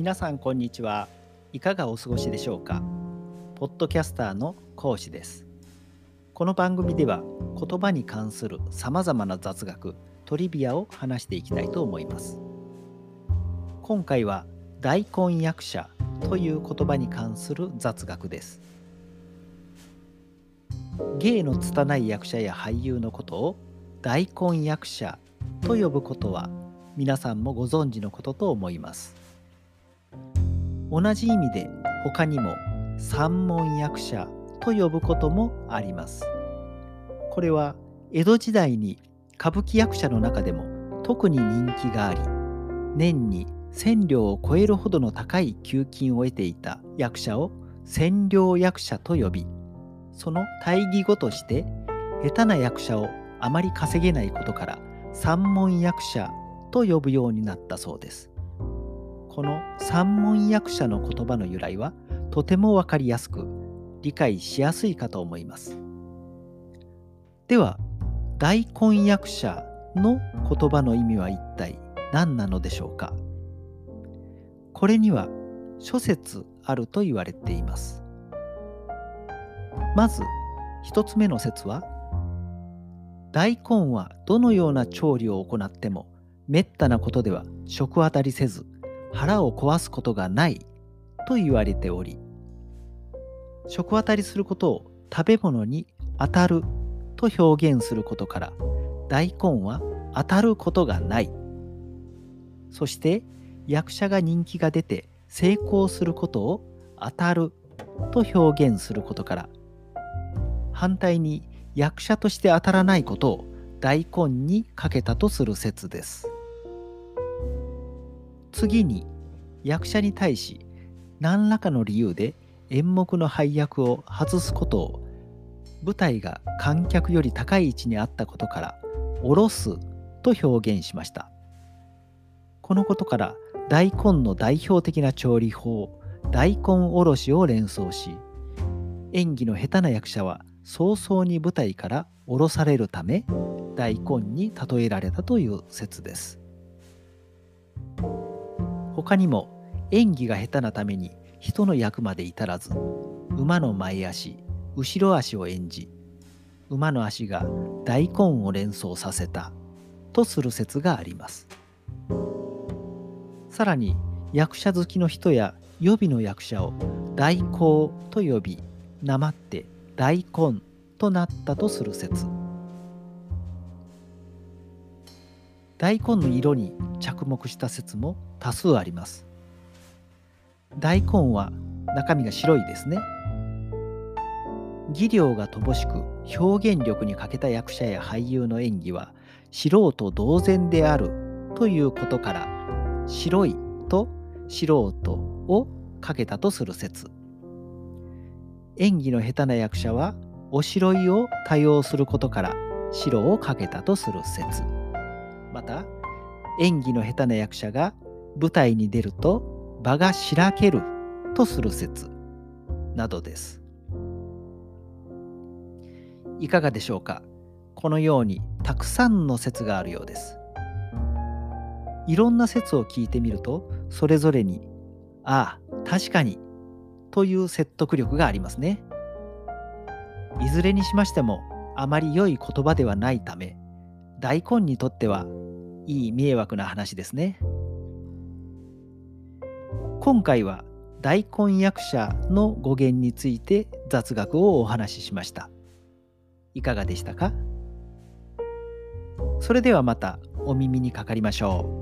皆さんこんにちは。いかがお過ごしでしょうか？ポッドキャスターの講師です。この番組では言葉に関するさまざまな雑学トリビアを話していきたいと思います。今回は大根役者という言葉に関する雑学です。芸の拙い役者や俳優のことを大根役者と呼ぶことは皆さんもご存知のことと思います。同じ意味で他にも三門役者と呼ぶこともありますこれは江戸時代に歌舞伎役者の中でも特に人気があり年に千両を超えるほどの高い給金を得ていた役者を千両役者と呼びその大義語として下手な役者をあまり稼げないことから三門役者と呼ぶようになったそうです。この三門役者の言葉の由来はとてもわかりやすく理解しやすいかと思います。では大根役者の言葉の意味は一体何なのでしょうか？これには諸説あると言われています。まず一つ目の説は大根はどのような調理を行ってもめったなことでは食当たりせず腹を壊すことがないと言われており食当たりすることを食べ物に当たると表現することから大根は当たることがないそして役者が人気が出て成功することを当たると表現することから反対に役者として当たらないことを大根にかけたとする説です。次に役者に対し何らかの理由で演目の配役を外すことを舞台が観客より高い位置にあったことから下ろすと表現しました。このことから大根の代表的な調理法大根おろしを連想し演技の下手な役者は早々に舞台から降ろされるため大根に例えられたという説です。他にも演技が下手なために人の役まで至らず馬の前足後ろ足を演じ馬の足が大根を連想させたとする説があります。さらに役者好きの人や予備の役者を大根と呼びなまって大根となったとする説。大根の色に着目した説も多数あります。大根は中身が白いですね。技量が乏しく表現力に欠けた役者や俳優の演技は素人同然であるということから白いと素人をかけたとする説。演技の下手な役者はおしろいを多用することから白をかけたとする説。また演技の下手な役者が舞台に出ると場がしらけるとする説などです。いかがでしょうか？このようにたくさんの説があるようです。いろんな説を聞いてみるとそれぞれにああ確かにという説得力がありますね。いずれにしましてもあまり良い言葉ではないため大根にとってはいい迷惑な話ですね。今回は大根役者の語源について雑学をお話ししました。いかがでしたか？それではまたお耳にかかりましょう。